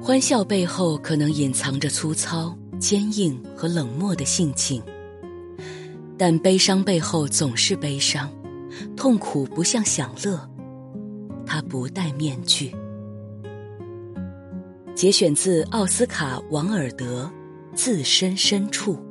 欢笑背后可能隐藏着粗糙坚硬和冷漠的性情但悲伤背后总是悲伤痛苦不像享乐它不戴面具。节选自奥斯卡王尔德自身深处。